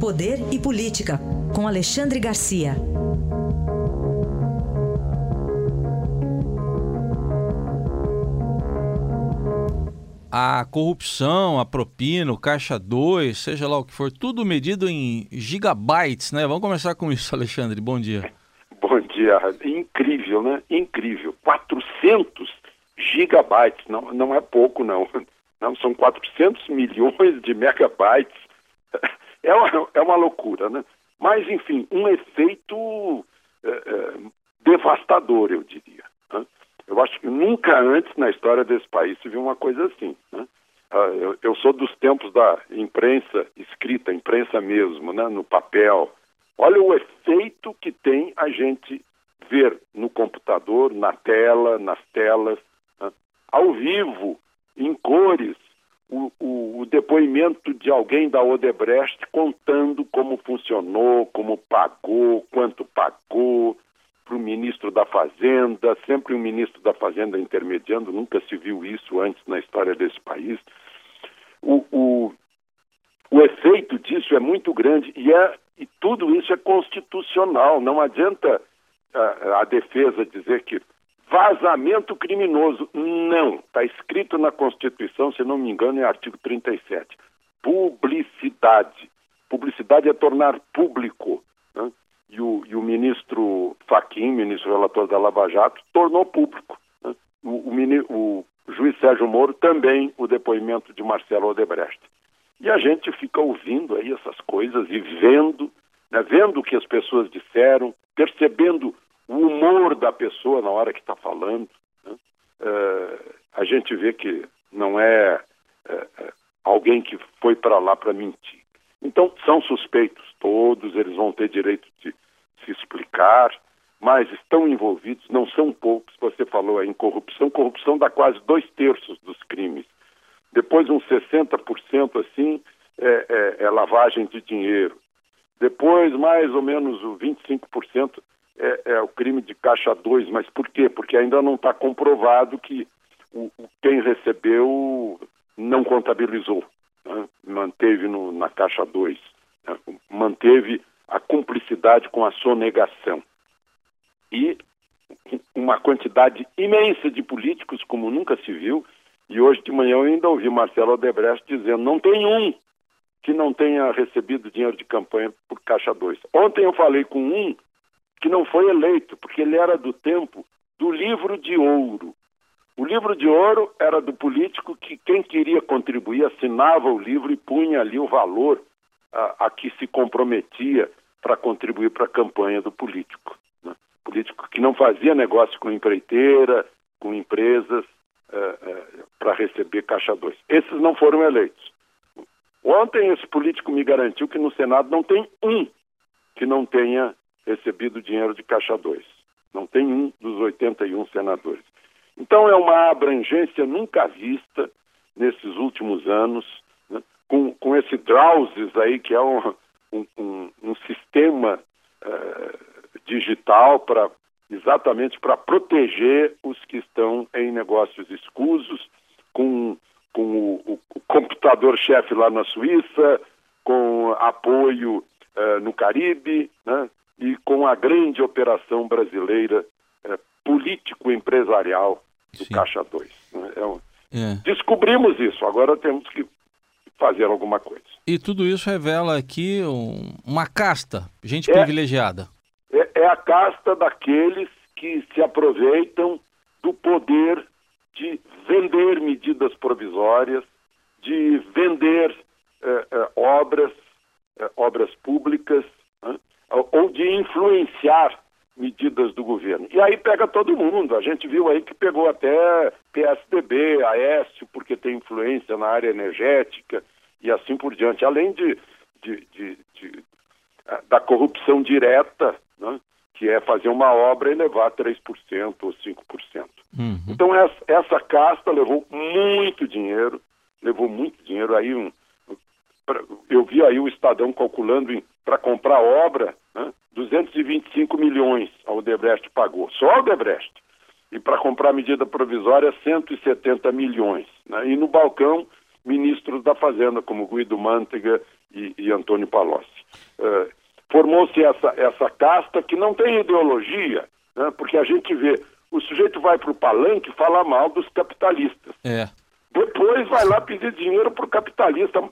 Poder e Política, com Alexandre Garcia. A corrupção, a propina, o caixa 2, seja lá o que for, tudo medido em gigabytes, né? Vamos começar com isso, Alexandre. Bom dia. Bom dia. Incrível, né? Incrível. 400 gigabytes, não, não é pouco, não. Não, são 400 milhões de megabytes é uma, é uma loucura, né? Mas, enfim, um efeito é, é, devastador, eu diria. Né? Eu acho que nunca antes na história desse país se viu uma coisa assim. Né? Ah, eu, eu, sou dos tempos da imprensa escrita, imprensa mesmo, né? no papel. Olha o efeito que tem a gente ver no computador, na tela, nas telas, né? ao vivo, em cores, o, o, o, depoimento de alguém da Odebrecht contando como funcionou, como pagou, quanto pagou para o ministro da Fazenda, sempre um ministro da Fazenda intermediando, nunca se viu isso antes na história desse país. O, o, o efeito disso é muito grande e, é, e tudo isso é constitucional. Não adianta a, a defesa dizer que Vazamento criminoso. Não. Está escrito na Constituição, se não me engano, é artigo 37. Publicidade. Publicidade é tornar público. Né? E, o, e o ministro Faquim, ministro relator da Lava Jato, tornou público. Né? O, o, o juiz Sérgio Moro também o depoimento de Marcelo Odebrecht. E a gente fica ouvindo aí essas coisas e vendo, né, vendo o que as pessoas disseram, percebendo humor da pessoa na hora que está falando. Né? É, a gente vê que não é, é alguém que foi para lá para mentir. Então, são suspeitos todos, eles vão ter direito de se explicar, mas estão envolvidos, não são poucos. Você falou em corrupção, corrupção dá quase dois terços dos crimes. Depois, uns 60% assim é, é, é lavagem de dinheiro. Depois, mais ou menos 25% é, é, o crime de caixa 2, mas por quê? Porque ainda não está comprovado que o, quem recebeu não contabilizou, né? manteve no, na caixa 2, né? manteve a cumplicidade com a sonegação. E uma quantidade imensa de políticos, como nunca se viu, e hoje de manhã eu ainda ouvi Marcelo Odebrecht dizendo: não tem um que não tenha recebido dinheiro de campanha por Caixa 2. Ontem eu falei com um que não foi eleito, porque ele era do tempo do livro de ouro. O livro de ouro era do político que quem queria contribuir assinava o livro e punha ali o valor a, a que se comprometia para contribuir para a campanha do político. Né? Político que não fazia negócio com empreiteira, com empresas, é, é, para receber caixa 2. Esses não foram eleitos. Ontem esse político me garantiu que no Senado não tem um que não tenha recebido dinheiro de Caixa 2. Não tem um dos 81 senadores. Então é uma abrangência nunca vista nesses últimos anos, né? com, com esse Drauses aí, que é um, um, um, sistema uh, digital para exatamente para proteger os que estão em negócios escusos, com, com o, o computador-chefe lá na Suíça, com apoio uh, no Caribe, né? E com a grande operação brasileira é, político-empresarial do Sim. Caixa 2. Né? É um... é. Descobrimos isso, agora temos que fazer alguma coisa. E tudo isso revela aqui um, uma casta, gente é, privilegiada. É, é a casta daqueles que se aproveitam do poder de vender medidas provisórias, de vender eh, eh, obras, eh, obras públicas, influenciar medidas do governo. E aí pega todo mundo. A gente viu aí que pegou até PSDB, Aécio, porque tem influência na área energética e assim por diante. Além de, de, de, de da corrupção direta, né, que é fazer uma obra e levar 3% ou 5%. Uhum. Então essa, essa casta levou muito dinheiro, levou muito dinheiro. Aí um, eu vi aí o Estadão calculando para comprar obra, 225 milhões a Odebrecht pagou, só a Odebrecht. E para comprar medida provisória, 170 milhões. Né? E no balcão, ministros da Fazenda, como Guido Mantega e, e Antônio Palocci. uh, formou-se essa, essa casta que não tem ideologia, né? porque a gente vê, o sujeito vai para o palanque falar mal dos capitalistas. É. Depois vai lá pedir dinheiro para o capitalista uh,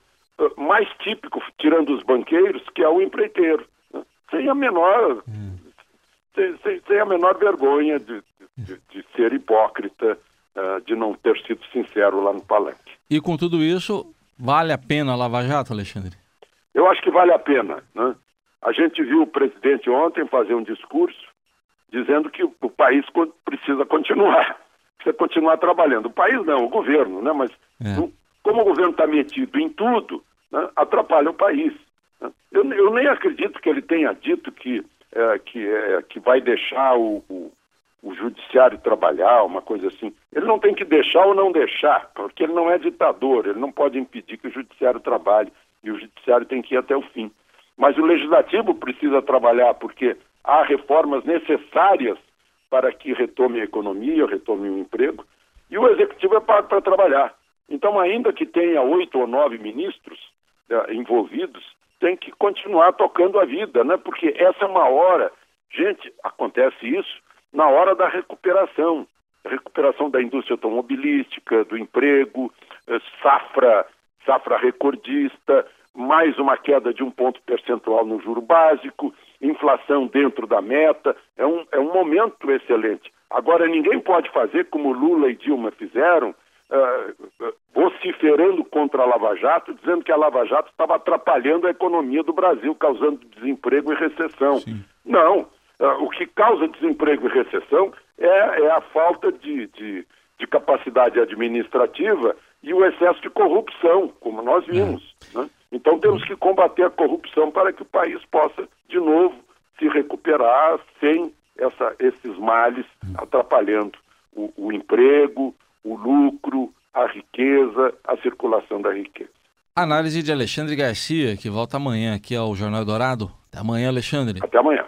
mais típico, tirando os banqueiros, que é o empreiteiro. Sem a menor. Hum. Sem, sem, sem, a menor vergonha de, de, de ser hipócrita, uh, de não ter sido sincero lá no palanque. E com tudo isso, vale a pena a Lava Jato, Alexandre? Eu acho que vale a pena. Né? A gente viu o presidente ontem fazer um discurso dizendo que o país precisa continuar, precisa continuar trabalhando. O país não, o governo, né? Mas é. como o governo está metido em tudo, né? atrapalha o país. Eu, eu, nem acredito que ele tenha dito que, é, que, é, que vai deixar o, o, o judiciário trabalhar, uma coisa assim. Ele não tem que deixar ou não deixar, porque ele não é ditador, ele não pode impedir que o judiciário trabalhe e o judiciário tem que ir até o fim. Mas o legislativo precisa trabalhar porque há reformas necessárias para que retome a economia, retome o emprego, e o executivo é pago para trabalhar. Então, ainda que tenha oito ou nove ministros eh, envolvidos, tem que continuar tocando a vida, né? porque essa é uma hora. Gente, acontece isso na hora da recuperação recuperação da indústria automobilística, do emprego, eh, safra, safra recordista, mais uma queda de um ponto percentual no juro básico, inflação dentro da meta. É um, é um momento excelente. Agora, ninguém pode fazer como Lula e Dilma fizeram, uh, vociferando contra a Lava Jato, dizendo que a Lava Jato estava atrapalhando a economia do Brasil, causando desemprego e recessão. Sim. Não. Uh, o que causa desemprego e recessão é, é a falta de, de, de, capacidade administrativa e o excesso de corrupção, como nós vimos. É. Né? Então temos que combater a corrupção para que o país possa, de novo, se recuperar sem essa, esses males atrapalhando o, o emprego, o lucro, a riqueza, a circulação da riqueza. Análise de Alexandre Garcia, que volta amanhã aqui ao Jornal Dourado. Até amanhã, Alexandre. Até amanhã.